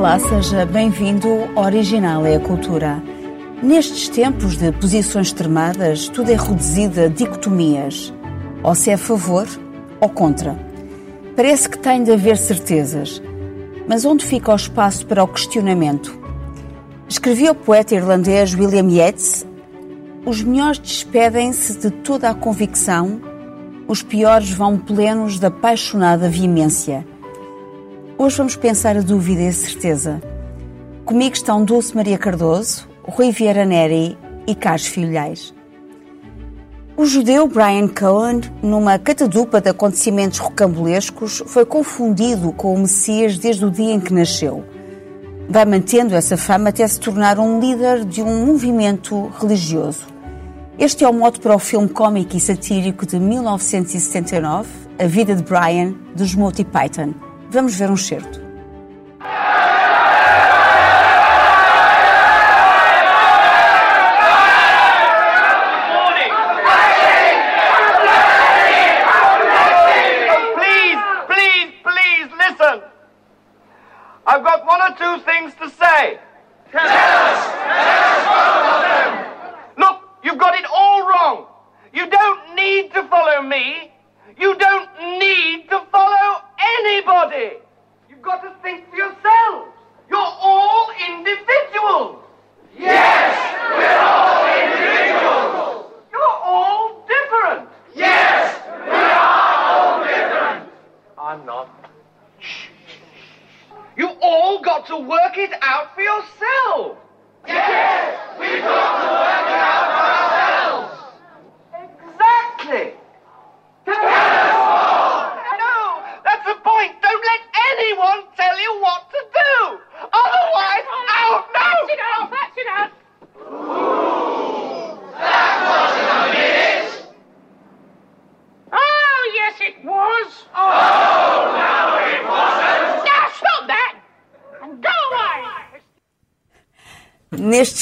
Olá, seja bem-vindo ao Original é a Cultura. Nestes tempos de posições extremadas, tudo é reduzido a dicotomias. Ou se é a favor ou contra. Parece que tem de haver certezas. Mas onde fica o espaço para o questionamento? Escrevia o poeta irlandês William Yeats: Os melhores despedem-se de toda a convicção, os piores vão plenos da apaixonada veemência. Hoje vamos pensar a dúvida e a certeza. Comigo estão Dulce Maria Cardoso, Rui Vieira Neri e Carlos Filhais. O judeu Brian Cohen, numa catadupa de acontecimentos rocambolescos, foi confundido com o Messias desde o dia em que nasceu. Vai mantendo essa fama até se tornar um líder de um movimento religioso. Este é o modo para o filme cómico e satírico de 1979, A Vida de Brian, dos Monty Python. Vamos ver um certo.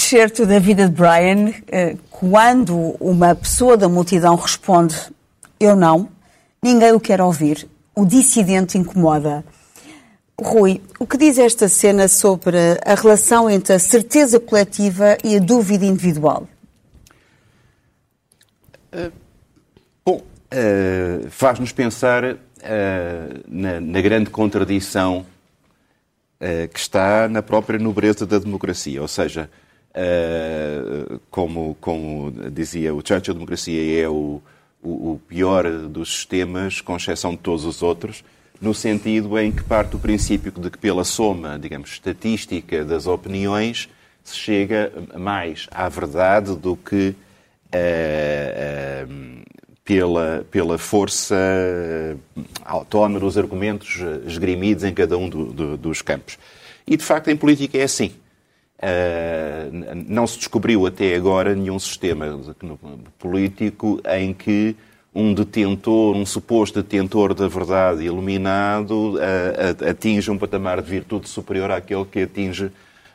Certo da vida de Brian, eh, quando uma pessoa da multidão responde eu não, ninguém o quer ouvir. O dissidente incomoda. Rui, o que diz esta cena sobre a relação entre a certeza coletiva e a dúvida individual? Bom, eh, faz-nos pensar eh, na, na grande contradição que está na própria nobreza da democracia. Ou seja, eh, como, como dizia o Churchill, a democracia é o, o, o pior dos sistemas, com exceção de todos os outros, no sentido em que parte do princípio de que pela soma, digamos, estatística das opiniões, se chega mais à verdade do que eh, eh, pela, pela força autónoma dos argumentos esgrimidos em cada um do- do- dos campos. E, de facto, em política é assim. N- não se descobriu até agora nenhum sistema político em que um detentor, um suposto detentor da verdade iluminado, atinge um patamar de virtude superior àquele que atinge,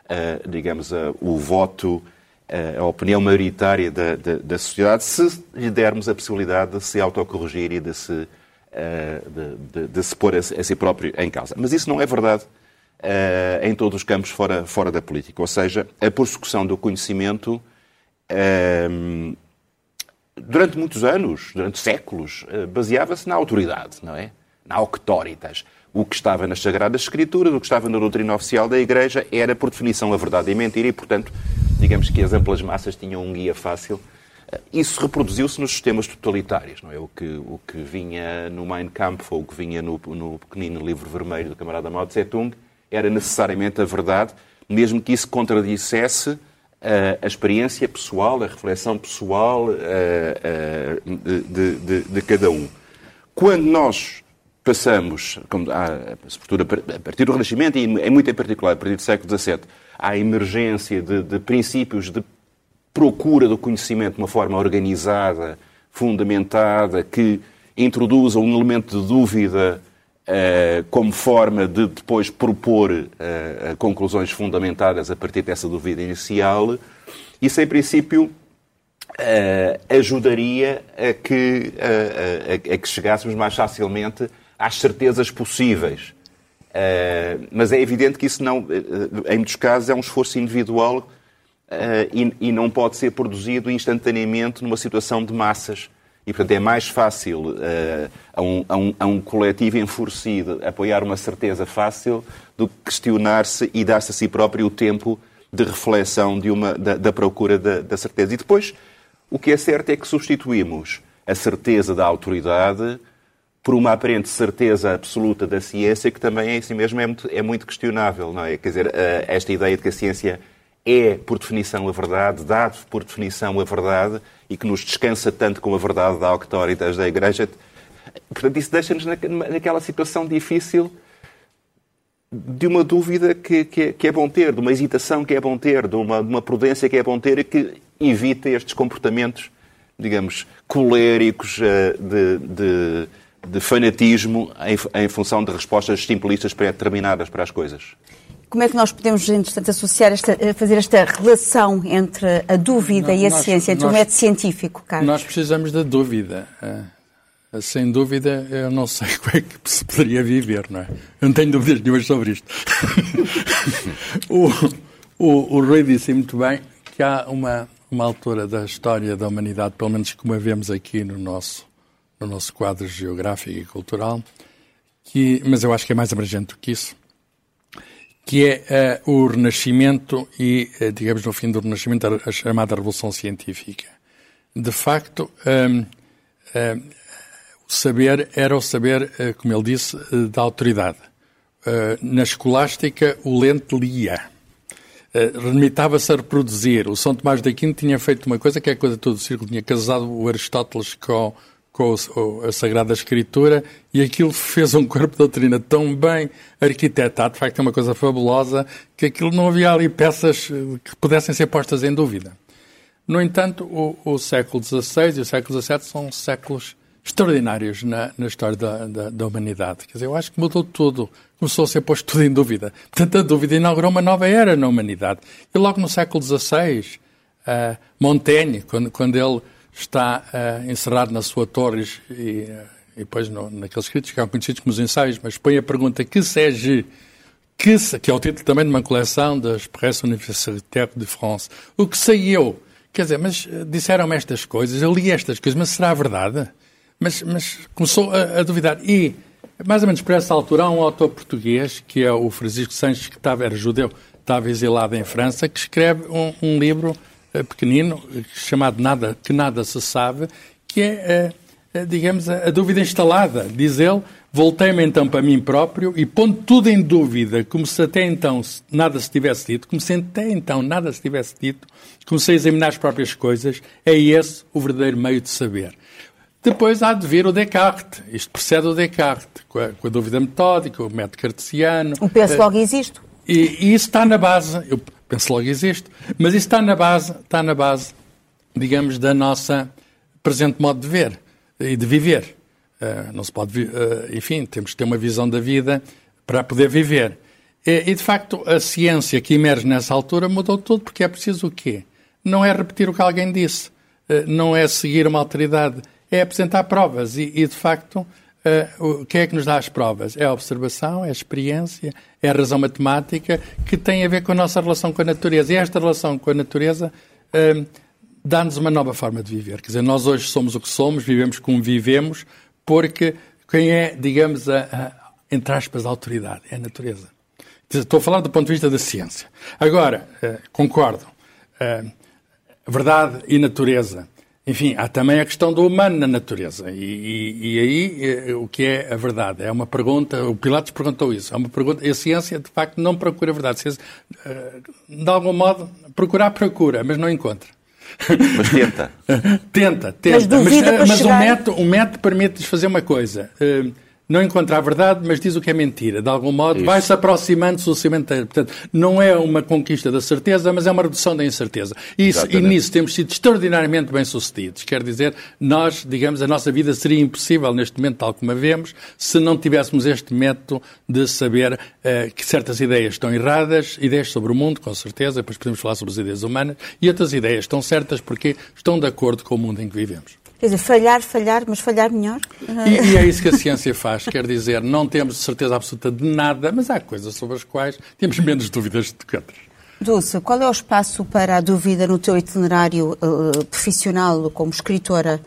eh, digamos, o voto, a opinião maioritária da, da- da sociedade, se lhe dermos a possibilidade de se autocorrigir e de se, de, de- de se pôr a, a si próprio em causa. Mas isso não é verdade eh, em todos os campos fora, fora da política. Ou seja, a persecução do conhecimento, eh, durante muitos anos, durante séculos, eh, baseava-se na autoridade, não é? Na auctoritas. O que estava nas Sagradas Escrituras, o que estava na doutrina oficial da Igreja, era, por definição, a verdade e a mentira, e, portanto, digamos que as amplas massas tinham um guia fácil. Isso reproduziu-se nos sistemas totalitários, não é? O que, o que vinha no Mein Kampf ou o que vinha no, no pequenino livro vermelho do camarada Mao Tse-Tung era necessariamente a verdade, mesmo que isso contradissesse eh, a experiência pessoal, a reflexão pessoal eh, eh, de, de- de- cada um. Quando nós passamos, sobretudo a par- a partir do Renascimento, e em muito em particular a partir do século XVII, à emergência de, de princípios de procura do conhecimento de uma forma organizada, fundamentada, que introduza um elemento de dúvida como forma de depois propor eh, conclusões fundamentadas a partir dessa dúvida inicial, isso em princípio eh, ajudaria a que, a, a- a que chegássemos mais facilmente às certezas possíveis. Mas é evidente que isso não, em muitos casos, é um esforço individual e, e, não pode ser produzido instantaneamente numa situação de massas. E, portanto, é mais fácil uh, a, um, a, um, a, um, coletivo enfurecido apoiar uma certeza fácil do que questionar-se e dar-se a si próprio o tempo de reflexão de uma, da, da procura da, da certeza. E depois, o que é certo é que substituímos a certeza da autoridade por uma aparente certeza absoluta da ciência, que também em si mesmo é muito, é muito questionável, não é? Quer dizer, eh, esta ideia de que a ciência é, por definição, a verdade, dá por definição a verdade, e que nos descansa tanto com a verdade da auctoritas da Igreja. Portanto, isso deixa-nos naquela situação difícil de uma dúvida que, que, é, que, é, bom ter, de uma hesitação que é bom ter, de uma, de uma prudência que é bom ter e que evita estes comportamentos, digamos, coléricos eh, de, de de fanatismo em, em função de respostas simplistas pré-determinadas para as coisas. Como é que nós podemos, entretanto, associar esta, eh, fazer esta relação entre a dúvida não, e a nós, ciência, entre nós, o método científico, Carlos? Nós precisamos da dúvida. Eh, sem dúvida, eu não sei como é que se poderia viver, não é? Eu não tenho dúvidas nenhumas sobre isto. o, o, o Rui disse muito bem que há uma, uma altura da história da humanidade, pelo menos como a vemos aqui no nosso no nosso quadro geográfico e cultural, que, mas eu acho que é mais abrangente do que isso, que é uh, o Renascimento e, uh, digamos, no fim do Renascimento, a, a, chamada Revolução Científica. De facto, um, uh, o saber era o saber, como ele disse, da autoridade. na escolástica, o lente lia. Remitava-se a reproduzir. O São Tomás de Aquino tinha feito uma coisa que é a coisa todo o círculo. Tinha casado o Aristóteles com com a Sagrada Escritura e aquilo fez um corpo de doutrina tão bem arquitetado, de facto é uma coisa fabulosa, que aquilo não havia ali peças eh, que pudessem ser postas em dúvida. No entanto, o, o século XVI e o século XVII são séculos extraordinários na, na história da, da, da, humanidade. Quer dizer, eu acho que mudou tudo. Começou a ser posto tudo em dúvida. Portanto, a dúvida inaugurou uma nova era na humanidade. E logo no século XVI, uh, eh, Montaigne, quando, quando ele está uh, encerrado na sua torre e, uh, e depois no, naqueles escritos que são conhecidos como os ensaios, mas põe a pergunta que seja que, que é o título também de uma coleção das Presse Universitaire de France. O que saiu? Quer dizer, mas eh, disseram-me estas coisas, eu li estas coisas, mas será verdade? Mas, mas começou a, a, duvidar. E, mais ou menos por essa altura, há um autor português, que é o Francisco Sanches, que estava, era judeu, estava exilado em França, que escreve um, um livro pequenino, chamado Nada, Que Nada Se Sabe, que é, eh, digamos, a, dúvida instalada. Diz ele, voltei-me então para mim próprio e pondo tudo em dúvida, como se até então nada se tivesse dito, como se até então nada se tivesse dito, comecei a examinar as próprias coisas, é esse o verdadeiro meio de saber. Depois há de vir o Descartes. Isto precede o Descartes, com a, com a dúvida metódica, o método cartesiano. O penso logo existe. E, e, isso está na base. Eu penso logo existe. Mas isso está na base, está na base, digamos, da nossa presente modo de ver e de viver. Uh, não se pode, uh, enfim, temos que ter uma visão da vida para poder viver. E, de facto, a ciência que emerge nessa altura mudou tudo, porque é preciso o quê? Não é repetir o que alguém disse, uh, não é seguir uma autoridade, é apresentar provas. E de facto, Uh, o que é que nos dá as provas? É a observação, é a experiência, é a razão matemática que tem a ver com a nossa relação com a natureza. E esta relação com a natureza uh, dá-nos uma nova forma de viver. Quer dizer, nós hoje somos o que somos, vivemos como vivemos, porque quem é, digamos, a, a entre aspas, a autoridade é a natureza. Estou a falar do ponto de vista da ciência. Agora, uh, concordo, verdade e natureza enfim, há também a questão do humano na natureza. E, e, e, aí eh, o que é a verdade? É uma pergunta, o Pilatos perguntou isso, é uma pergunta, a ciência de facto não procura a verdade. Ciência, eh, de algum modo, procurar procura, mas não encontra. Mas tenta. tenta, tenta. Mas, mas, eh, mas o, método, o método permite-lhes fazer uma coisa não encontra a verdade, mas diz o que é mentira. De algum modo, vai-se aproximando sucessivamente. Portanto, não é uma conquista da certeza, mas é uma redução da incerteza. Isso, e nisso temos sido extraordinariamente bem-sucedidos. Quer dizer, nós, digamos, a nossa vida seria impossível neste momento, tal como a vemos, se não tivéssemos este método de saber uh, que certas ideias estão erradas, ideias sobre o mundo, com certeza, depois podemos falar sobre as ideias humanas, e outras ideias estão certas porque estão de acordo com o mundo em que vivemos. Quer dizer, falhar, falhar, mas falhar melhor? E, e, é isso que a ciência faz. Quer dizer, não temos certeza absoluta de nada, mas há coisas sobre as quais temos menos dúvidas do que outras. Dulce, qual é o espaço para a dúvida no teu itinerário uh, profissional como escritora?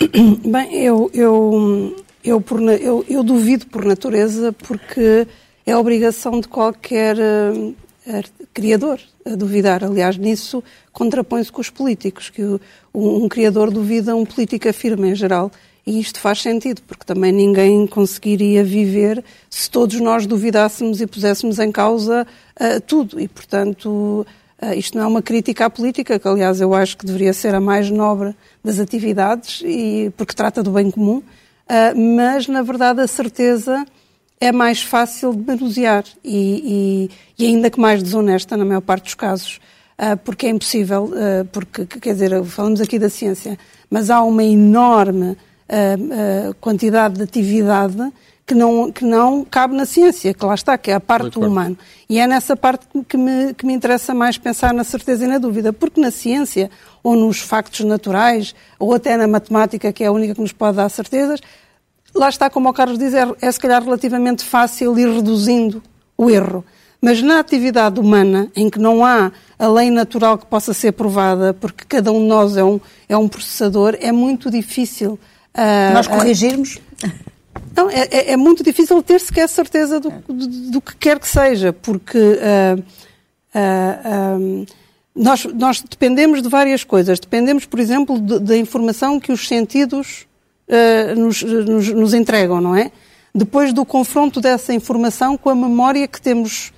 Bem, eu, eu, eu, por, eu, eu duvido por natureza porque é a obrigação de qualquer uh, criador duvidar. Aliás, nisso contrapõe-se com os políticos, que um, um criador duvida, um político afirma em geral. E isto faz sentido, porque também ninguém conseguiria viver se todos nós duvidássemos e puséssemos em causa uh, tudo. E, portanto, uh, isto não é uma crítica à política, que, aliás, eu acho que deveria ser a mais nobre das atividades, e, porque trata do bem comum, uh, mas, na verdade, a certeza é mais fácil de manusear e, e, e, ainda que mais desonesta, na maior parte dos casos, porque é impossível, porque, quer dizer, falamos aqui da ciência, mas há uma enorme uh, quantidade de atividade que não, que não cabe na ciência, que lá está, que é a parte do humano. E é nessa parte que me, que me interessa mais pensar na certeza e na dúvida, porque na ciência, ou nos factos naturais, ou até na matemática, que é a única que nos pode dar certezas, lá está, como o Carlos diz, é, é se calhar relativamente fácil ir reduzindo o erro. Mas na atividade humana, em que não há a lei natural que possa ser provada, porque cada um de nós é um, é um processador, é muito difícil Uh, Nós corrigirmos? Não, é, é, é, muito difícil ter sequer certeza do, do, do, que quer que seja, porque uh, uh, um, nós, nós, dependemos de várias coisas. Dependemos, por exemplo, da informação que os sentidos nos, nos, nos entregam, não é? Depois do confronto dessa informação com a memória que temos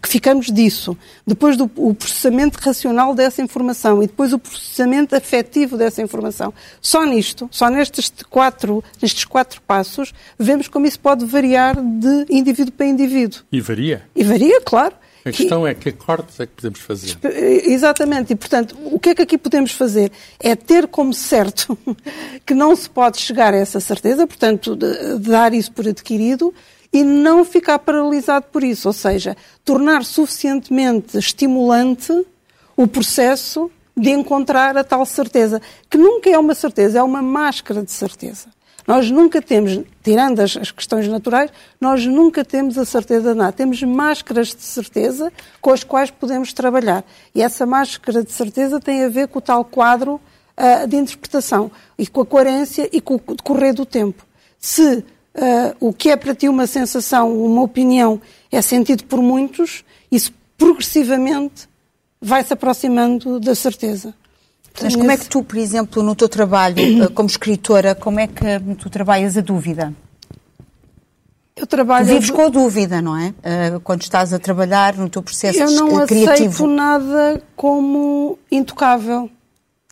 que ficamos disso. Depois do o processamento racional dessa informação e depois o processamento afetivo dessa informação. Só nisto, só nestes quatro, nestes quatro passos, vemos como isso pode variar de indivíduo para indivíduo. E varia? E varia, claro. A questão é que cortes é que podemos fazer. Exatamente. E, portanto, o que é que aqui podemos fazer? É ter como certo que não se pode chegar a essa certeza, portanto, de, de dar isso por adquirido, e não ficar paralisado por isso, ou seja, tornar suficientemente estimulante o processo de encontrar a tal certeza, que nunca é uma certeza, é uma máscara de certeza. Nós nunca temos, tirando as, as, questões naturais, nós nunca temos a certeza de nada. Temos máscaras de certeza com as quais podemos trabalhar. E essa máscara de certeza tem a ver com o tal quadro uh, de interpretação e com a coerência e com o decorrer do tempo. Se uh, o que é para ti uma sensação, uma opinião, é sentido por muitos, isso progressivamente vai se aproximando da certeza. Mas como é que tu, por exemplo, no teu trabalho eh, como escritora, como é que tu trabalhas a dúvida? Eu trabalho. Tu vives com a dúvida, não é? Eh, quando estás a trabalhar no teu processo criativo. Eu não aceito nada como intocável.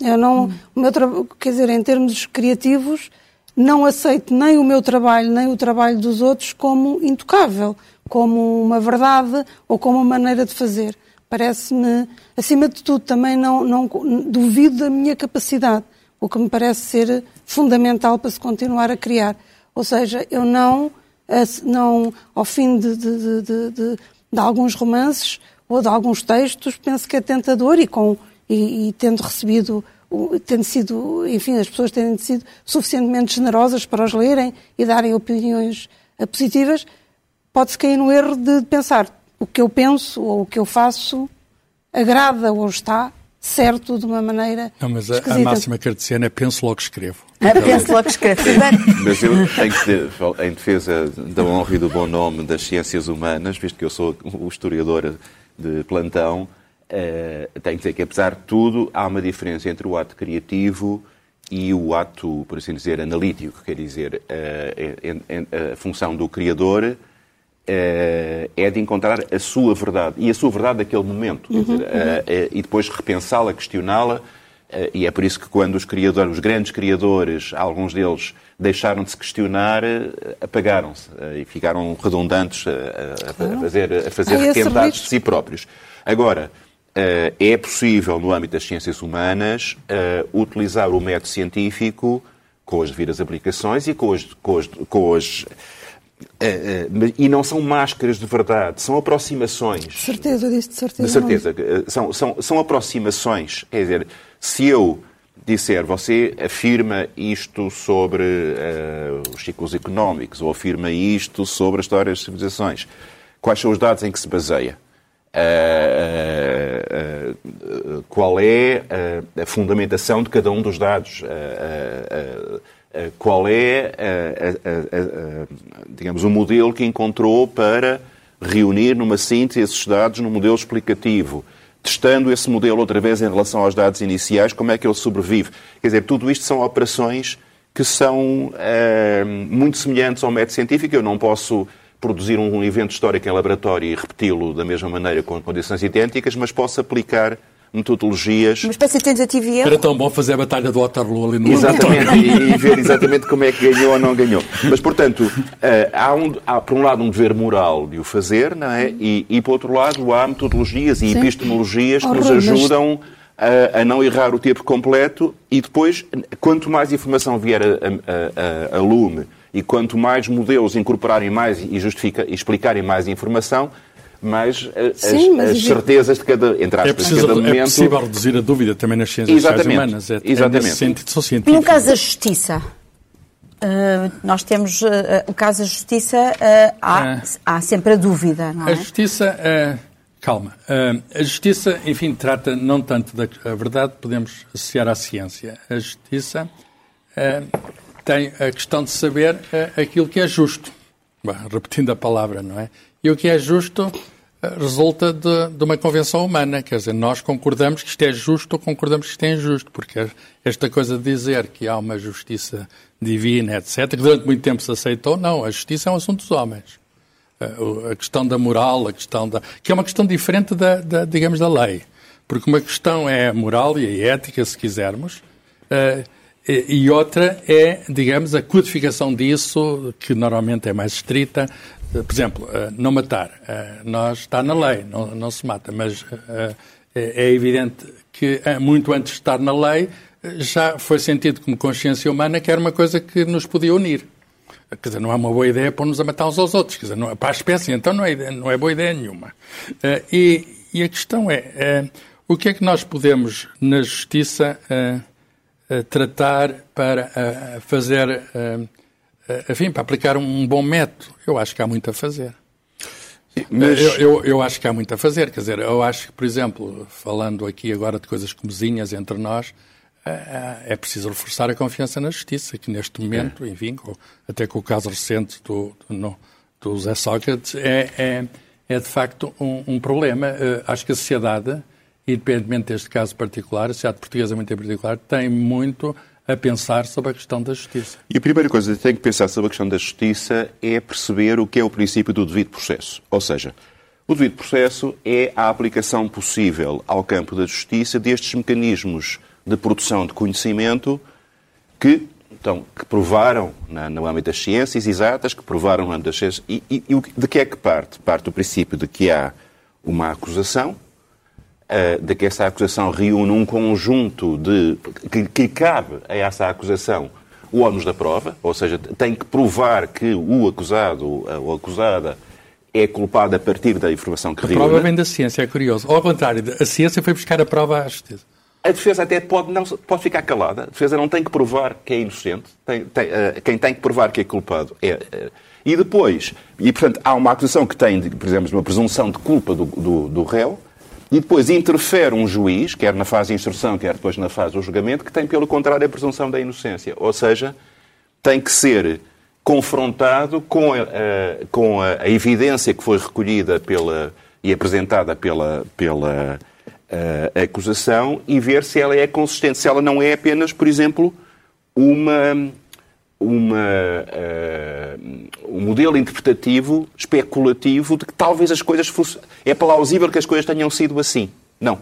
Eu não. Hum. O meu tra... Quer dizer, em termos criativos, não aceito nem o meu trabalho, nem o trabalho dos outros como intocável, como uma verdade ou como uma maneira de fazer. Parece-me, acima de tudo, também não, não duvido da minha capacidade, o que me parece ser fundamental para se continuar a criar. Ou seja, eu não, não ao fim de, de, de, de, de alguns romances ou de alguns textos, penso que é tentador e, com, e, e tendo recebido tendo sido, enfim, as pessoas tendo sido suficientemente generosas para os lerem e darem opiniões eh, positivas, pode-se cair no erro de pensar o que eu penso ou o que eu faço agrada ou está certo de uma maneira Não, mas a, a máxima cartesiana é penso logo escrevo. É, penso logo escrevo. mas eu tenho que ter, em defesa da honra e do bom nome das ciências humanas, visto que eu sou o historiador de plantão, Uh, tenho que dizer que, apesar de tudo, há uma diferença entre o ato criativo e o ato, por assim dizer, analítico. Quer dizer, uh, a função do criador uh, é de encontrar a sua verdade. E a sua verdade daquele momento. Uhum, dizer, uhum. e depois repensá-la, questioná-la. e é por isso que quando os criadores, os grandes criadores, alguns deles deixaram de se questionar, apagaram-se e ficaram redundantes a, a fazer, a fazer requentados de si próprios. Agora, é possível, no âmbito das ciências humanas, utilizar o método científico com as devidas aplicações e com as. Com as, com as uh, e não são máscaras de verdade, são aproximações. De certeza, eu disse de certeza. De certeza. São, são, são aproximações. Quer dizer, se eu disser você afirma isto sobre uh, os ciclos económicos ou afirma isto sobre a história das civilizações, quais são os dados em que se baseia? Uh, qual é a fundamentação de cada um dos dados? Qual é, digamos, o modelo que encontrou para reunir numa síntese esses dados num modelo explicativo? testando esse modelo outra vez em relação aos dados iniciais, como é que ele sobrevive. Quer dizer, tudo isto são operações que são muito semelhantes ao método científico. Eu não posso produzir um evento histórico em laboratório e repeti-lo da mesma maneira com condições idênticas, mas posso aplicar metodologias. Uma espécie de tentativa e erro. Era tão bom fazer a batalha do Waterloo ali no Exatamente, e, e, ver exatamente como é que ganhou ou não ganhou. Mas, portanto, uh, há, um, há, por um lado um dever moral de o fazer, não é? E, e por outro lado há metodologias e Sim. epistemologias que nos ajudam a, a, não errar o tempo completo e depois, quanto mais informação vier a, a, a lume e quanto mais modelos incorporarem mais e, justifica, e explicarem mais informação, mais eh, Sim, as, as certezas de cada, entre aspas, é preciso, cada momento. É possível reduzir a dúvida também nas ciências sociais humanas. É, Exatamente. É sentido, são científicos. E no caso da justiça? Uh, nós temos uh, o caso da justiça, uh, há, há, sempre a dúvida, não é? A justiça, calma, a justiça, enfim, trata não tanto da a verdade, podemos associar à ciência. A justiça tem a questão de saber aquilo que é justo, repetindo a palavra, não é? E o que é justo resulta de, de, uma convenção humana. Quer dizer, nós concordamos que isto é justo ou concordamos que isto é injusto, porque esta coisa de dizer que há uma justiça divina, etc., que durante muito tempo se aceitou, não, a justiça é um assunto dos homens. A questão da moral, a questão da. que é uma questão diferente da, da digamos, da lei. Porque uma questão é a moral e a ética, se quisermos, eh, e outra é, digamos, a codificação disso, que normalmente é mais estrita, eh, por exemplo, eh, não matar. Eh, nós está na lei, não, não se mata, mas é, é evidente que muito antes de estar na lei já foi sentido como consciência humana que era uma coisa que nos podia unir. Quer dizer, não é uma boa ideia pôr-nos a matar uns aos outros. Quer dizer, não, para a espécie, então não é, não é boa ideia nenhuma. E, e a questão é, o que é que nós podemos, na justiça, tratar para fazer eh, enfim, para aplicar um bom método, eu acho que há muito a fazer. Mas... Eu, eu, eu, acho que há muito a fazer. Quer dizer, eu acho que, por exemplo, falando aqui agora de coisas comezinhas entre nós, eh, eh, é preciso reforçar a confiança na justiça, que neste momento, é. enfim, até com o caso recente do, do, do Zé Sócrates, é, é, é de facto um, um problema. Acho que a sociedade, independentemente deste caso particular, a sociedade portuguesa muito em particular, tem muito a pensar sobre a questão da justiça. E a primeira coisa que tem que pensar sobre a questão da justiça é perceber o que é o princípio do devido processo. Ou seja, o devido processo é a aplicação possível ao campo da justiça destes mecanismos de produção de conhecimento que, então, que provaram na, no âmbito das ciências exatas, que provaram no âmbito das ciências. E, e, e de que é que parte? Parte do princípio de que há uma acusação, uh, de que essa acusação reúne um conjunto de. que, que cabe a essa acusação o ónus da prova, ou seja, tem que provar que o acusado ou acusada é culpado a partir da informação que a reúne. A prova vem da ciência, é curioso. Ao contrário, a ciência foi buscar a prova à justiça. A defesa até pode, não, pode ficar calada. A defesa não tem que provar que é inocente. Tem, tem, uh, quem tem que provar que é culpado é. Uh, e depois, e portanto, há uma acusação que tem, por exemplo, uma presunção de culpa do, do, do réu, e depois interfere um juiz, quer na fase de instrução, quer depois na fase do julgamento, que tem, pelo contrário, a presunção da inocência. Ou seja, tem que ser confrontado com a, com a, a evidência que foi recolhida pela, e apresentada pela, pela a, acusação e ver se ela é consistente, se ela não é apenas, por exemplo, uma uma, uh, um modelo interpretativo especulativo de que talvez as coisas fossem. É plausível que as coisas tenham sido assim. Não.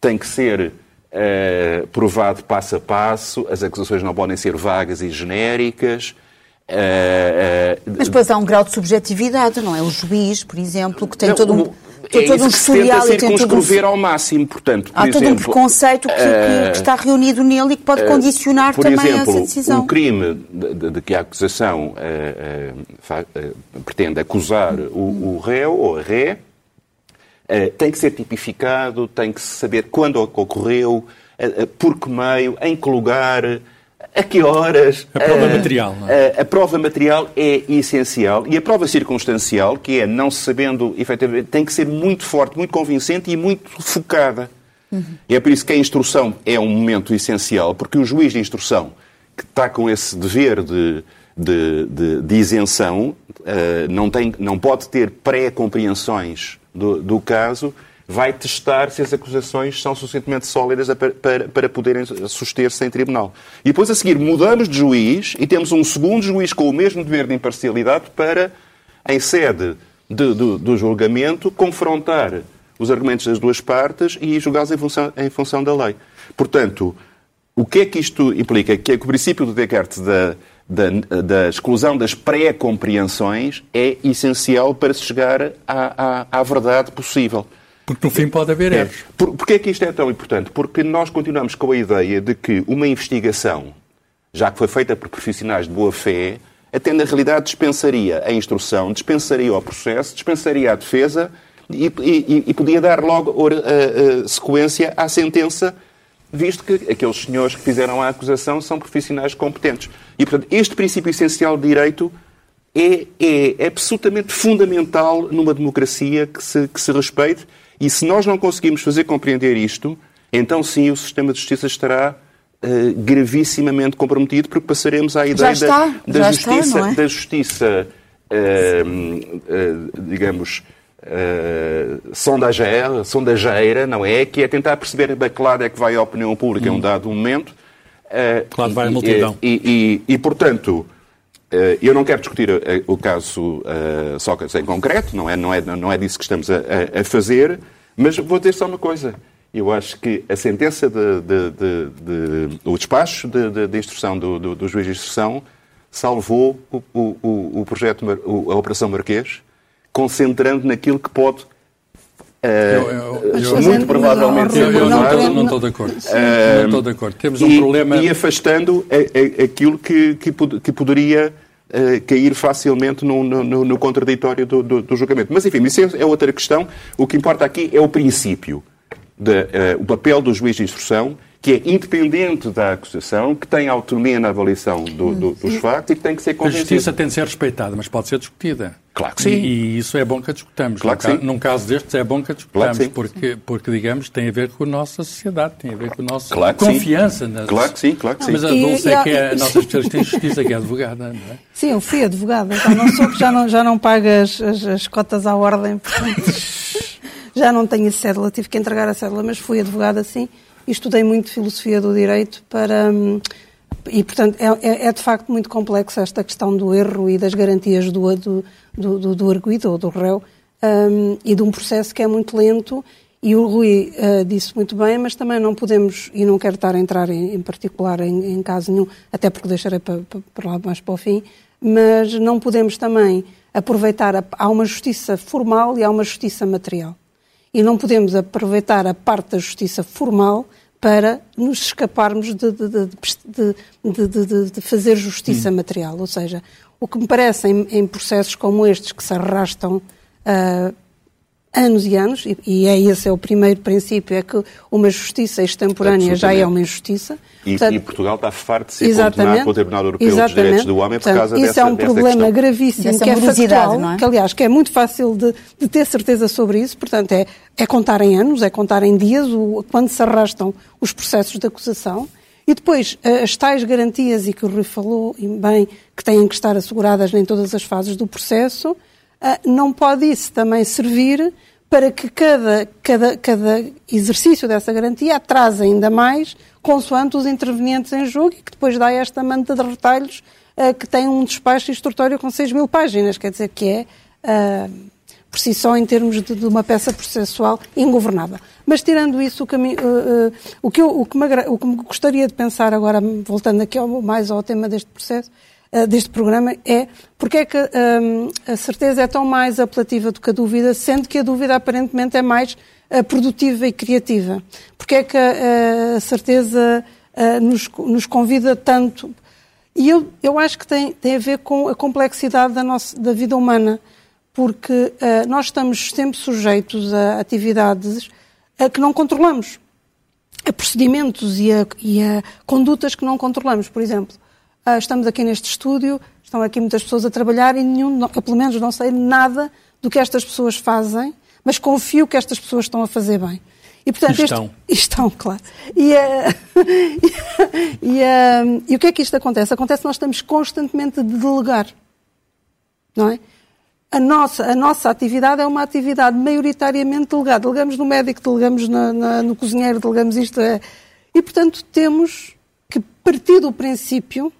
Tem que ser uh, provado passo a passo, as acusações não podem ser vagas e genéricas. Uh, Mas depois há um grau de subjetividade, não é? O juiz, por exemplo, que tem todo um é todo um historial e tem todo um... ao máximo, portanto, por Há exemplo, todo um preconceito que, uh, que, está reunido nele e que pode uh, condicionar também exemplo, essa decisão. o crime de, de, de que a acusação uh, pretende acusar o, o, réu ou a ré tem que ser tipificado, tem que se saber quando ocorreu, por que meio, em que lugar, a que horas. A prova material. Não é? A, a, prova material é essencial e a prova circunstancial, que é não se sabendo efetivamente, tem que ser muito forte, muito convincente e muito focada. Uhum. E é por isso que a instrução é um momento essencial, porque o juiz de instrução, que está com esse dever de, de, de, de isenção, uh, não, tem, não pode ter pré-compreensões do, do caso vai testar se as acusações são suficientemente sólidas para, para, poderem suster-se em tribunal. E depois, a seguir, mudamos de juiz e temos um segundo juiz com o mesmo dever de imparcialidade para, em sede de, do, do julgamento, confrontar os argumentos das duas partes e julgá-los em função, em função da lei. Portanto, o que é que isto implica? Que, é que o princípio do Descartes da, da, da exclusão das pré-compreensões é essencial para se chegar à, à, à verdade possível. Porque no fim pode haver é. erros. Por, porquê é que isto é tão importante? Porque nós continuamos com a ideia de que uma investigação, já que foi feita por profissionais de boa fé, até na realidade dispensaria a instrução, dispensaria o processo, dispensaria a defesa e, e, e podia dar logo a, a, sequência à sentença, visto que aqueles senhores que fizeram a acusação são profissionais competentes. E, portanto, este princípio essencial de direito é, é absolutamente fundamental numa democracia que se, que se respeite e se nós não conseguimos fazer compreender isto, então sim o sistema de justiça estará uh, gravissimamente comprometido, porque passaremos à ideia está, da, da, justiça, está, é? da justiça, uh, uh, digamos, uh, sondageira, sondageira, não é? Que é tentar perceber bem claro é que vai a opinião pública hum. em um dado momento. Uh, claro, vai a multidão. E, e, e, portanto, uh, eu não quero discutir o caso Sócrates em concreto, não é, não, é, não é disso que estamos a, a fazer, mas vou dizer só uma coisa. Eu acho que a sentença, de, de, de, de o despacho de, instrução do, do, do, juiz de instrução salvou o, o, o projeto, a Operação Marquês, concentrando naquilo que pode eu, eu, eu, muito provavelmente eu, eu não, não estou de acordo. Uh, não estou de acordo. Temos um e, problema. E afastando a, a, aquilo que, que, que poderia uh, cair facilmente no, no, no contraditório do, do, do, julgamento. Mas, enfim, isso é, é outra questão. O que importa aqui é o princípio, de, uh, o papel do juiz de instrução que é independente da acusação, que tem autonomia na avaliação do, do, dos factos e que tem que ser convencido. A justiça tem de ser respeitada, mas pode ser discutida. Claro que sim. E, e isso é bom que a discutamos. Claro que num, sim. num caso destes é bom que a discutamos, claro porque, porque, digamos, tem a ver com a nossa sociedade, tem a ver com a nossa claro confiança. Nas... Claro que sim, claro que sim. Não, mas a Dulce é que é a nossa especialista em justiça, que é advogada, não é? Sim, eu fui advogada, então não sou que já não, já não pago as, as, as cotas à ordem, portanto, já não tenho cédula, tive que entregar a cédula, mas fui advogada sim e estudei muito filosofia do direito para. Hum, e, portanto, é, é, é, de facto muito complexa esta questão do erro e das garantias do, do, do, do arguido ou do réu um, e de um processo que é muito lento. E o Rui uh, disse muito bem, mas também não podemos, e não quero estar a entrar em, em particular em, em, caso nenhum, até porque deixarei para, para, lá mais para o fim, mas não podemos também aproveitar. A, há uma justiça formal e há uma justiça material e não podemos aproveitar a parte da justiça formal para nos escaparmos de, de, de, de fazer justiça material. Ou seja, o que me parece em, em processos como estes, que se arrastam uh, anos e anos, e, e é esse é o primeiro princípio, é que uma justiça extemporânea já é uma injustiça. E, Portanto, e Portugal está farto de ser condenado pelo Tribunal Europeu dos Direitos do Homem por Portanto, causa isso dessa Isso é um problema questão. gravíssimo, que é factual, é? que aliás, que é muito fácil de, de, ter certeza sobre isso, portanto é, é contar em anos, é contar em dias, o, quando se arrastam os processos de acusação, e depois, as tais garantias, e que o Rui falou bem, que têm que estar asseguradas em todas as fases do processo, não pode isso também servir para que cada, cada, cada exercício dessa garantia atrase ainda mais, consoante os intervenientes em jogo, e que depois dá esta manta de retalhos uh, que tem um despacho instrutório com 6 mil páginas, quer dizer que é, uh, por si só, em termos de, de, uma peça processual ingovernável. Mas tirando isso, o que, uh, o, que eu, o, que me, o que me gostaria de pensar agora, voltando aqui ao, mais ao tema deste processo, eh, deste programa é porque é que um, a certeza é tão mais apelativa do que a dúvida, sendo que a dúvida aparentemente é mais uh, produtiva e criativa. Porque é que a, a certeza nos, nos, convida tanto? E eu, eu acho que tem, tem a ver com a complexidade da, nossa, da vida humana, porque nós estamos sempre sujeitos a atividades que não controlamos. a procedimentos e a, e a, condutas que não controlamos. Por exemplo, uh, estamos aqui neste estúdio, estão aqui muitas pessoas a trabalhar e nenhum, eu pelo menos não sei nada do que estas pessoas fazem, mas confio que estas pessoas estão a fazer bem. E, portanto, estão. Este, estão, claro. E, uh, e, uh, e o que é que isto acontece? Acontece que nós estamos constantemente a delegar. Não é? A nossa, a nossa atividade é uma atividade maioritariamente delegada. Delegamos no médico, delegamos na, na, no cozinheiro, delegamos isto. É. E, portanto, temos que partir do princípio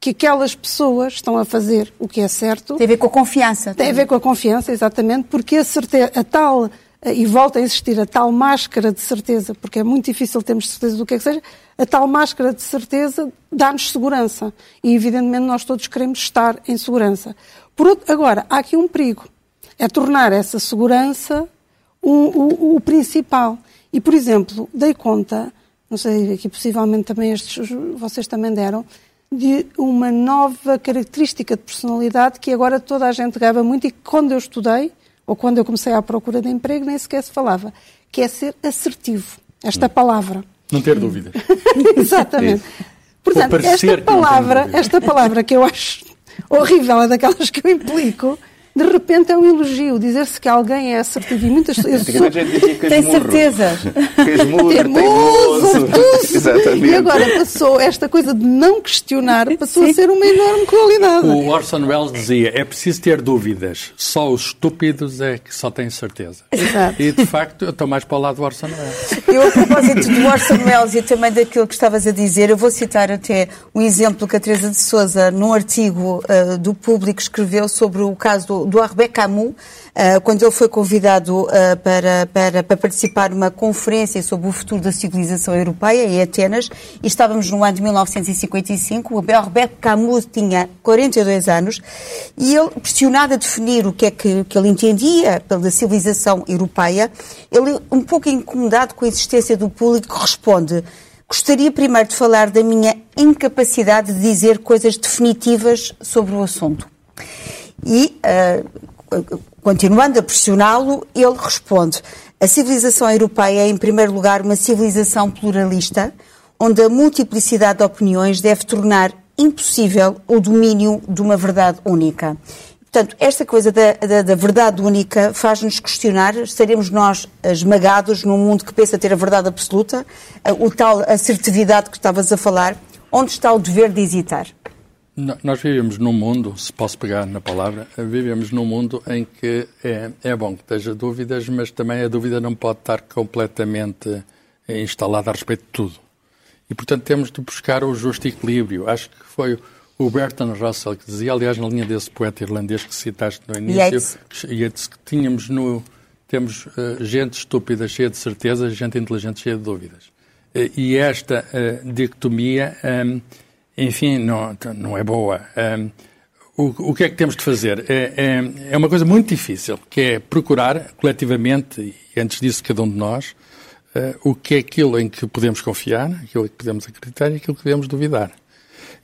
que aquelas pessoas estão a fazer o que é certo. Tem a ver com a confiança. Tem a ver com a confiança, exatamente, porque a, certeza, a tal eh, e volta a existir a tal máscara de certeza, porque é muito difícil termos certeza do que é que seja, a tal máscara de certeza dá-nos segurança. E, evidentemente, nós todos queremos estar em segurança. Outro, agora, há aqui um perigo. É tornar essa segurança um, o, o, principal. E, por exemplo, dei conta, não sei, aqui possivelmente também estes, vocês também deram, de uma nova característica de personalidade que agora toda a gente gaba muito e que quando eu estudei, ou quando eu comecei à procura de emprego, nem sequer se falava, que é ser assertivo. Esta hum. palavra. Não ter dúvidas. Exatamente. Portanto, esta palavra, esta palavra que eu acho horrível, é daquelas que eu implico, de repente é um elogio dizer-se que alguém é assertivo e muitas pessoas. Sou... Tem certeza. Teimoso, Exatamente. E agora passou esta coisa de não questionar, passou Sim. a ser uma enorme qualidade. O Orson Welles dizia: é preciso ter dúvidas, só os estúpidos é que só têm certeza. Exato. E de facto eu estou mais para o lado do Orson Welles. Eu, a propósito do Orson Welles e também daquilo que estavas a dizer, eu vou citar até um exemplo que a Teresa de Souza, num artigo uh, do Público, escreveu sobre o caso do do Arbeck Camus, uh, quando ele foi convidado uh, para, para, para participar numa conferência sobre o futuro da civilização europeia em Atenas, e estávamos no ano de 1955, o Arbeck Camus tinha 42 anos, e ele, pressionado a definir o que é que, que ele entendia pela civilização europeia, ele, um pouco incomodado com a existência do público, responde Gostaria primeiro de falar da minha incapacidade de dizer coisas definitivas sobre o assunto. E, uh, continuando a pressioná-lo, ele responde: a civilização europeia é, em primeiro lugar, uma civilização pluralista, onde a multiplicidade de opiniões deve tornar impossível o domínio de uma verdade única. Portanto, esta coisa da, da, da verdade única faz-nos questionar, estaremos nós esmagados num mundo que pensa ter a verdade absoluta, o tal assertividade que estavas a falar, onde está o dever de hesitar? Nós vivemos num mundo, se posso pegar na palavra, vivemos num mundo em que é, é bom que esteja dúvidas, mas também a dúvida não pode estar completamente instalada a respeito de tudo. E, portanto, temos de buscar o justo equilíbrio. Acho que foi o Bertrand Russell que dizia, aliás, na linha desse poeta irlandês que citaste no início, Yates. Yates que tínhamos no, temos uh, gente estúpida cheia de certezas, gente inteligente cheia de dúvidas. Uh, e esta uh, dicotomia um, enfim, não, não é boa. Um, o, o, que é que temos de fazer? É, é, é, uma coisa muito difícil, que é procurar coletivamente, e antes disso cada um de nós, uh, o que é aquilo em que podemos confiar, aquilo em que podemos acreditar e aquilo que devemos duvidar.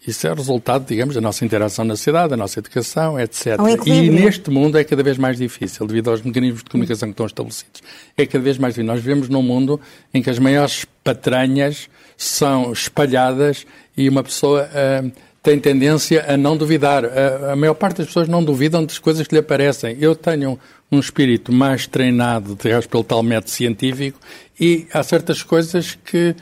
Isso é o resultado, digamos, da nossa interação na sociedade, da nossa educação, etc. E neste mundo é cada vez mais difícil, devido aos mecanismos de comunicação que estão estabelecidos. É cada vez mais difícil. Nós vivemos num mundo em que as maiores patranhas são espalhadas e uma pessoa uh, tem tendência a não duvidar. Uh, a maior parte das pessoas não duvidam das coisas que lhe aparecem. Eu tenho um espírito mais treinado, digamos, pelo tal método científico e há certas coisas que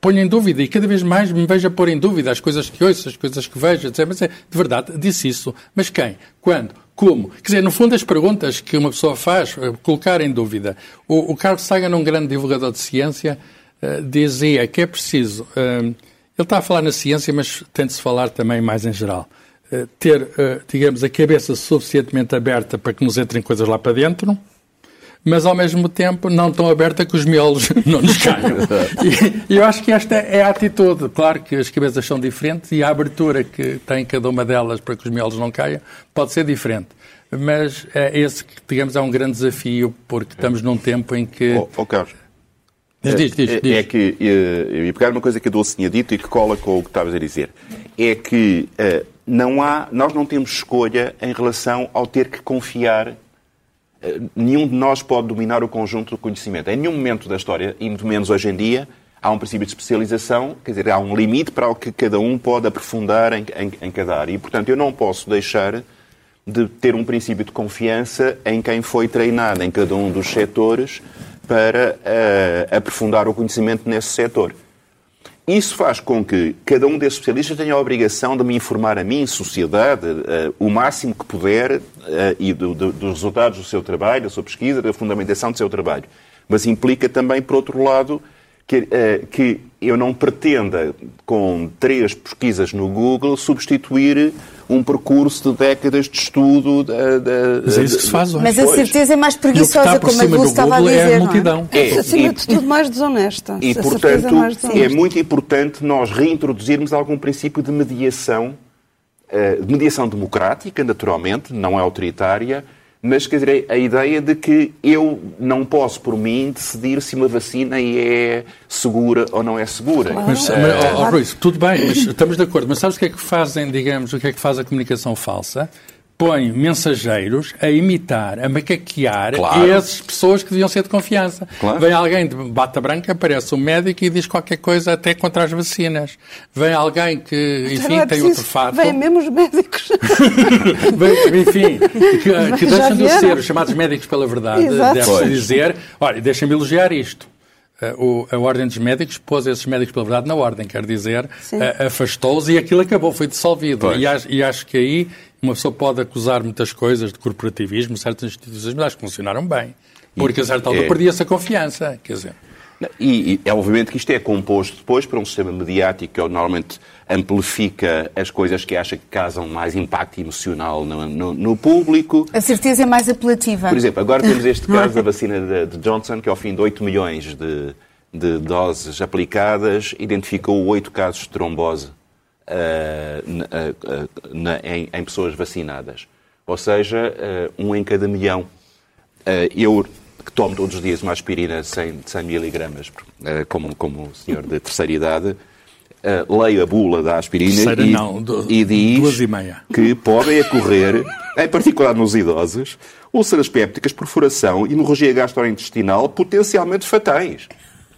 ponho em dúvida e cada vez mais me vejo a pôr em dúvida as coisas que ouço, as coisas que vejo, etc. Mas é, de verdade, disse isso. Mas quem? Quando? Como? Quer dizer, no fundo, as perguntas que uma pessoa faz, eh, colocar em dúvida. O, o Sagan, um grande divulgador de ciência, uh, dizia que é preciso. Uh, ele está a falar na ciência, mas tem de se falar também mais em geral. Uh, ter, digamos, a cabeça suficientemente aberta para que nos entrem coisas lá para dentro, mas ao mesmo tempo não tão aberta que os miolos não nos caiam. E, eu acho que esta é a atitude. Claro que as cabeças são diferentes e a abertura que tem cada uma delas para que os miolos não caiam pode ser diferente. Mas é esse, digamos, é um grande desafio, porque estamos num tempo em que. Oh, oh Carlos, Diz, diz, diz, é, é, que, eh, eu ia pegar uma coisa que a Dulce tinha dito e que cola com o que estavas a dizer. É que uh, não há, nós não temos escolha em relação ao ter que confiar. Uh, nenhum de nós pode dominar o conjunto do conhecimento. Em nenhum momento da história, e muito menos hoje em dia, há um princípio de especialização, quer dizer, há um limite para o que cada um pode aprofundar em, em, em cada área. E, portanto, eu não posso deixar de ter um princípio de confiança em quem foi treinado em cada um dos setores para uh, aprofundar o conhecimento nesse setor. Isso faz com que cada um desses especialistas tenha a obrigação de me informar a mim, sociedade, uh, o máximo que puder uh, e do, do, dos resultados do seu trabalho, da sua pesquisa, da fundamentação do seu trabalho. Mas implica também, por outro lado, que, que eu não pretenda, com três pesquisas no Google, substituir um percurso de décadas de estudo. Da, da, mas é isso que se faz hoje. Mas a certeza é mais preguiçosa, como a Dulce estava a dizer. É a multidão. É, é acima e, de tudo, mais desonesta. E, portanto, é, desonesta. é muito importante nós reintroduzirmos algum princípio de mediação, de mediação democrática, naturalmente, não é autoritária, mas quer dizer, a ideia de que eu não posso, por mim, decidir se uma vacina é segura ou não é segura. Claro. Mas, uh, mas oh, Ruiz, tudo bem, mas estamos de acordo. Mas sabes o que é que fazem, digamos, o que é que faz a comunicação falsa? Põe mensageiros a imitar, a macaquear claro. essas pessoas que deviam ser de confiança. Claro. Vem alguém de bata branca, aparece um médico e diz qualquer coisa até contra as vacinas. Vem alguém que, enfim, é tem outro fato. Vêm mesmo os médicos. Vem, enfim, que, que deixam de ser os chamados médicos pela verdade, deve-se dizer. Olha, deixem-me elogiar isto. Uh, o, a Ordem dos Médicos pôs esses médicos pela verdade na Ordem, quer dizer, uh, afastou-os e aquilo acabou, foi dissolvido. E acho, e acho, que aí uma pessoa pode acusar muitas coisas de corporativismo, certas instituições, mas acho que funcionaram bem. Porque a certa altura é... perdia-se a confiança. Quer dizer. E, é obviamente que isto é composto depois por um sistema mediático que normalmente amplifica as coisas que acha que causam mais impacto emocional no, no, no, público. A certeza é mais apelativa. Por exemplo, agora temos este caso da vacina de, de, Johnson, que ao fim de 8 milhões de, de doses aplicadas, identificou 8 casos de trombose uh, na, em, em, pessoas vacinadas. Ou seja, uh, um em cada milhão. eu que tomo todos os dias uma aspirina de 100, 100 miligramas, como, como o senhor de terceira idade, uh, leio a bula da aspirina Terceira, e, não, do, e diz e que podem ocorrer, em particular nos idosos, úlceras pépticas, perfuração e hemorragia gastrointestinal potencialmente fatais.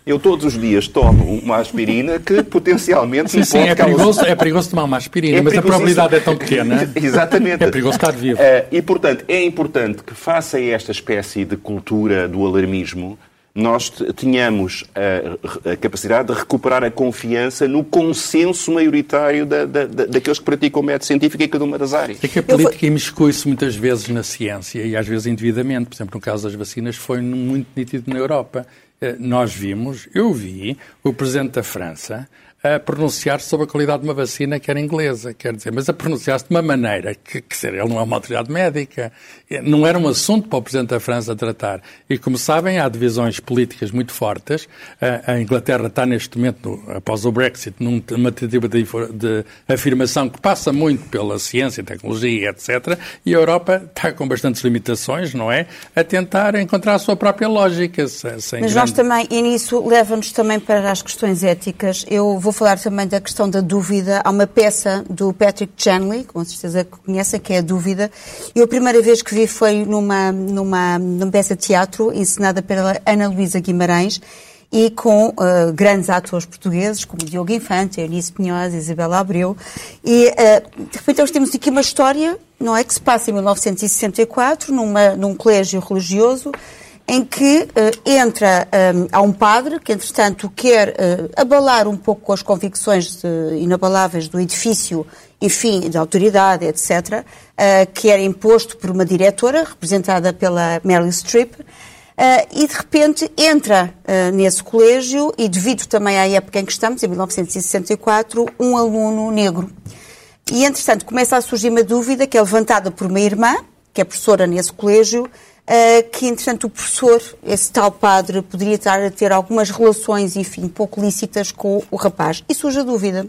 Eu todos os dias tomo uma aspirina que potencialmente sim, sim, é perigoso, é perigoso tomar uma aspirina, é mas a probabilidade é tão pequena. Exatamente. É perigoso estar vivo. Uh, e, portanto, é importante que faça esta espécie de cultura do alarmismo nós tínhamos a, a, capacidade de recuperar a confiança no consenso maioritário da, da, da, daqueles que praticam o método científico em cada uma das áreas. É que a política imiscui-se muitas vezes na ciência e às vezes indevidamente. Por exemplo, no caso das vacinas foi muito nítido na Europa. Eh, nós vimos, eu vi, o Presidente da França a pronunciar-se sobre a qualidade de uma vacina que era inglesa, quer dizer, mas a pronunciar-se de uma maneira que, que ser, ele não é uma autoridade médica, eh, não era um assunto para o Presidente da França tratar. E como sabem, há divisões políticas muito fortes. A, Inglaterra está neste momento, após o Brexit, numa tentativa de, de afirmação que passa muito pela ciência, tecnologia, etc. E a Europa está com bastantes limitações, não é? A tentar encontrar a sua própria lógica. Sem mas grande... nós também, e nisso leva-nos também para as questões éticas. Eu vou falar também da questão da dúvida. Há uma peça do Patrick Chanley, com certeza que conhecem, que é a Dúvida. Eu a primeira vez que vi foi numa, numa, numa peça de teatro encenada pela Ana Luísa Guimarães e com uh, grandes atores portugueses, como Diogo Infante, Eunice Pinhoz, Isabela Abreu. E, uh, de repente, nós temos aqui uma história, não é, que se passa em 1964, numa, num colégio religioso, em que uh, entra, um, há um padre que, entretanto, quer uh, abalar um pouco as convicções de, inabaláveis do edifício, enfim, de autoridade, etc., uh, que era imposto por uma diretora, representada pela Meryl Streep, e de repente entra nesse colégio, e devido também à época em que estamos, em 1964, um aluno negro. E, entretanto, começa a surgir uma dúvida que é levantada por uma irmã, que é professora nesse colégio, que, entretanto, o professor, esse tal padre, poderia estar a ter algumas relações, enfim, pouco lícitas com o rapaz. E surge a dúvida.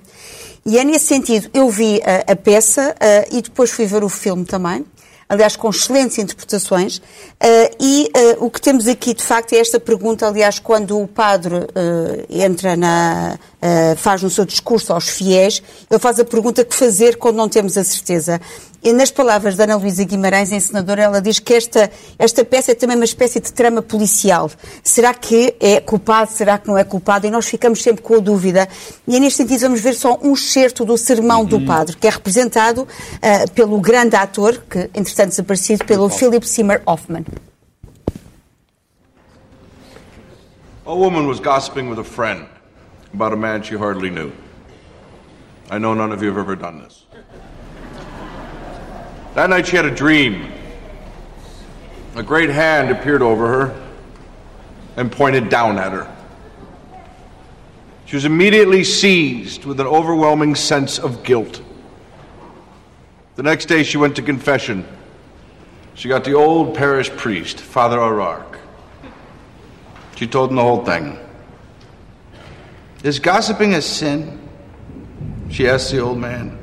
E é nesse sentido, eu vi a, a peça uh, e depois fui ver o filme também. Aliás, com excelentes interpretações. Uh, e uh, o que temos aqui, de facto, é esta pergunta, aliás, quando o padre uh, entra na. faz no seu discurso aos fiéis, ele faz a pergunta que fazer quando não temos a certeza. E nas palavras da Ana Luísa Guimarães, encenadora, ela diz que esta, esta peça é também uma espécie de trama policial. Será que é culpado? Será que não é culpado? E nós ficamos sempre com a dúvida. E é neste sentido vamos ver só um excerto do sermão do uhum. padre, que é representado uh, pelo grande ator, que entretanto desaparecido, pelo Philip Seymour Hoffman. A woman was gossiping with a friend about a man she hardly knew. I know none of you have ever done this. That night she had a dream. A great hand appeared over her and pointed down at her. She was immediately seized with an overwhelming sense of guilt. The next day she went to confession. She got the old parish priest, Father O'Rourke. She told him the whole thing. Is gossiping a sin? She asked the old man.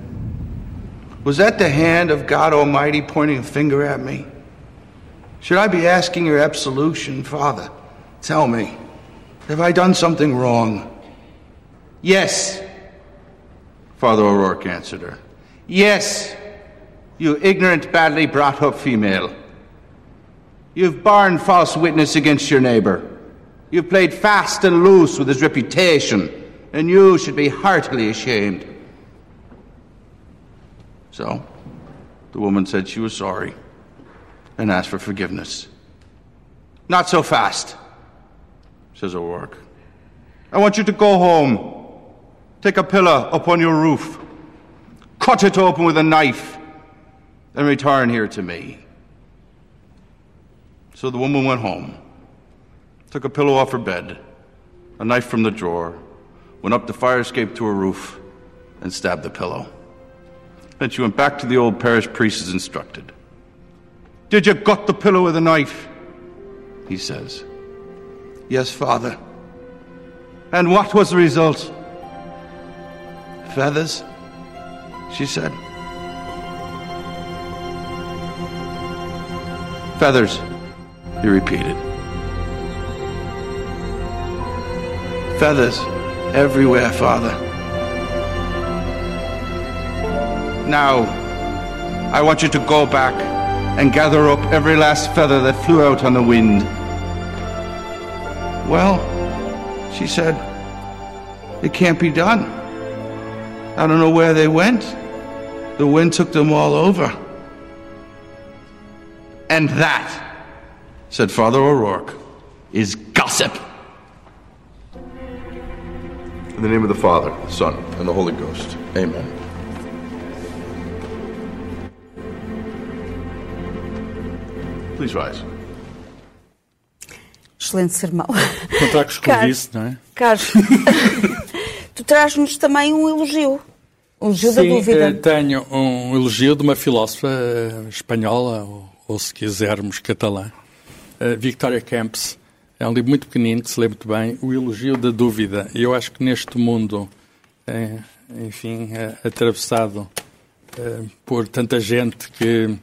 Was that the hand of God Almighty pointing a finger at me? Should I be asking your absolution, Father? Tell me, have I done something wrong? Yes, Father O'Rourke answered her. Yes, you ignorant, badly brought up female. You've borne false witness against your neighbour. You've played fast and loose with his reputation, and you should be heartily ashamed. So, the woman said she was sorry and asked for forgiveness. Not so fast, says O'Rourke. I want you to go home, take a pillar upon your roof, cut it open with a knife, and return here to me. So the woman went home, took a pillow off her bed, a knife from the drawer, went up the fire escape to her roof, and stabbed the pillow. Then she went back to the old parish priest as instructed. Did you gut the pillow with a knife? He says. Yes, Father. And what was the result? Feathers, she said. Feathers, he repeated. Feathers everywhere, Father. Now, I want you to go back and gather up every last feather that flew out on the wind. Well, she said, it can't be done. I don't know where they went. The wind took them all over. And that, said Father O'Rourke, is gossip. In the name of the Father, the Son, and the Holy Ghost. Amen. Please rise. Excelente sermão. Contratos com Carlos, não é? Carlos, tu traz-nos também um elogio. Um elogio Sim, da dúvida. Eh, tenho um elogio de uma filósofa eh, espanhola, ou, se quisermos catalã, eh, Victoria Camps. É um livro muito pequenino, que se lê muito bem, O Elogio da Dúvida. Eu acho que neste mundo, enfim, atravessado por tanta gente que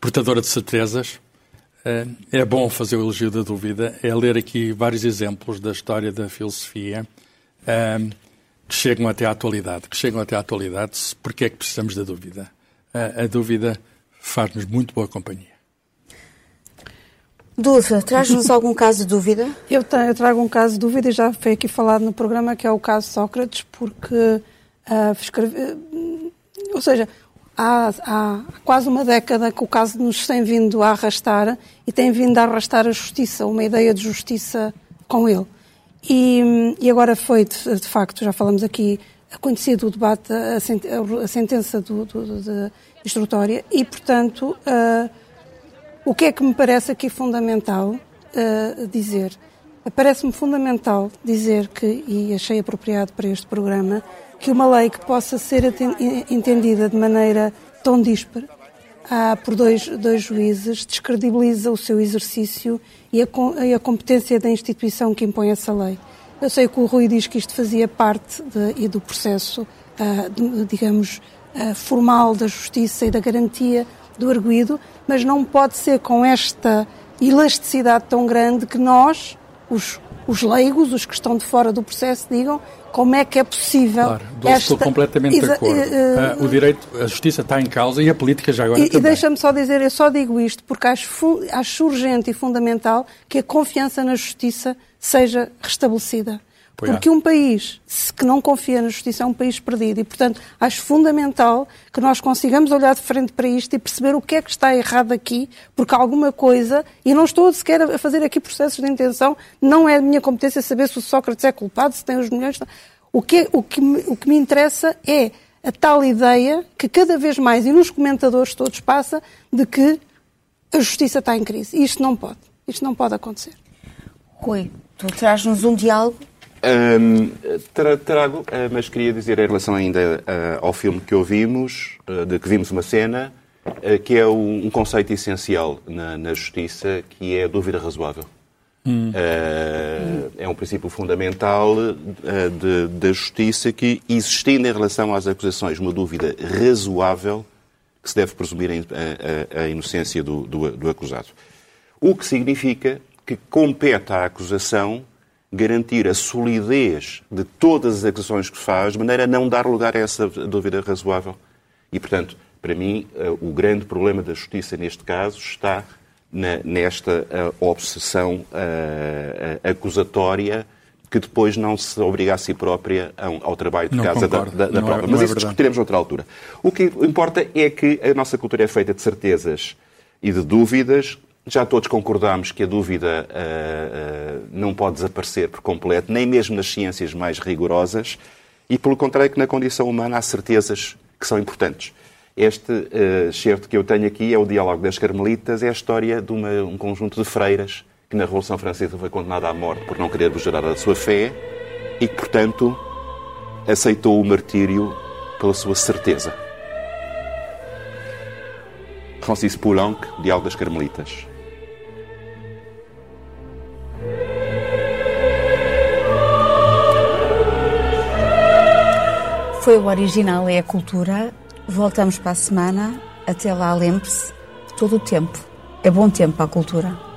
portadora de certezas, é bom fazer o elogio da dúvida, é ler aqui vários exemplos da história da filosofia que chegam até à atualidade, que chegam até à atualidade, porque é que precisamos da dúvida. A dúvida faz-nos muito boa companhia. Dulce, traz-nos algum caso de dúvida? Eu, eu, trago um caso de dúvida e já foi aqui falado no programa, que é o caso Sócrates, porque, uh, escreve, uh, ou seja, há, há, quase uma década que o caso nos tem vindo a arrastar e tem vindo a arrastar a justiça, uma ideia de justiça com ele. E, e agora foi, de, de, facto, já falamos aqui, conhecido o debate, a, sentença do, do, de instrutória e, portanto, uh, o que é que me parece aqui fundamental uh, dizer? Parece-me fundamental dizer que, e achei apropriado para este programa, que uma lei que possa ser entendida de maneira tão dispara ah, por dois, dois juízes descredibiliza o seu exercício e a, e a, competência da instituição que impõe essa lei. Eu sei que o Rui diz que isto fazia parte de, e do processo, ah, de, digamos, ah, formal da justiça e da garantia do arguído, mas não pode ser com esta elasticidade tão grande que nós, os, os leigos, os que estão de fora do processo, digam como é que é possível. Claro, esta... estou completamente de acordo. Uh, uh, o direito, a justiça está em causa e a política já agora e, também. E deixa-me só dizer, eu só digo isto porque acho, acho urgente e fundamental que a confiança na justiça seja restabelecida. Porque um país que não confia na justiça é um país perdido e, portanto, acho fundamental que nós consigamos olhar de frente para isto e perceber o que é que está errado aqui, porque alguma coisa, e não estou sequer a fazer aqui processos de intenção, não é a minha competência saber se o Sócrates é culpado, se tem os milhões. O que, o que, me, o que me interessa é a tal ideia que cada vez mais, e nos comentadores todos passa, de que a justiça está em crise. E isto não pode. Isto não pode acontecer. Rui, tu traz-nos um diálogo um, trago, eh, mas queria dizer em relação ainda uh, ao filme que ouvimos, uh, de que vimos uma cena, uh, que é um, conceito essencial na, na, justiça, que é a dúvida razoável. Hum. É um princípio fundamental da justiça que, existindo em relação às acusações uma dúvida razoável, que se deve presumir a, a, a inocência do, do, do acusado. O que significa que compete à acusação garantir a solidez de todas as acusações que faz, de maneira a não dar lugar a essa dúvida razoável. E, portanto, para mim, eh, o grande problema da justiça neste caso está na, nesta uh, obsessão uh, acusatória que depois não se obriga a si própria ao, trabalho de não casa concordo. da, da, da prova. É, Mas é isso discutiremos noutra altura. O que importa é que a nossa cultura é feita de certezas e de dúvidas já todos concordamos que a dúvida não pode desaparecer por completo, nem mesmo nas ciências mais rigorosas, e pelo contrário, que na condição humana há certezas que são importantes. Este uh, certo que eu tenho aqui é o Diálogo das Carmelitas, é a história de uma, um conjunto de freiras que na Revolução Francesa foi condenada à morte por não querer gerar a sua fé e que, portanto, aceitou o martírio pela sua certeza. Francis Poulenc, Diálogo das Carmelitas. Foi o original, é a cultura. Voltamos para a semana. Até lá, lembre-se: todo o tempo é bom tempo para a cultura.